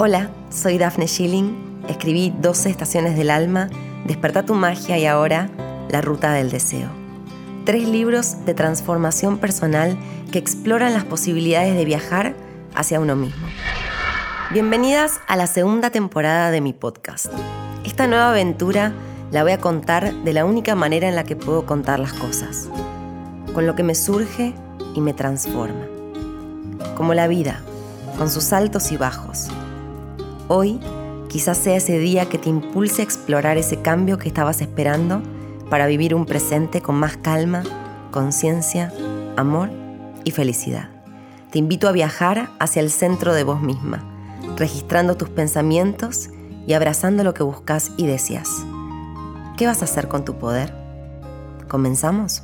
Hola, soy Daphne Schilling, escribí 12 estaciones del alma, Desperta tu magia y ahora La ruta del deseo. Tres libros de transformación personal que exploran las posibilidades de viajar hacia uno mismo. Bienvenidas a la segunda temporada de mi podcast. Esta nueva aventura la voy a contar de la única manera en la que puedo contar las cosas, con lo que me surge y me transforma. Como la vida, con sus altos y bajos Hoy quizás sea ese día que te impulse a explorar ese cambio que estabas esperando para vivir un presente con más calma, conciencia, amor y felicidad. Te invito a viajar hacia el centro de vos misma, registrando tus pensamientos y abrazando lo que buscas y deseas. ¿Qué vas a hacer con tu poder? ¿Comenzamos?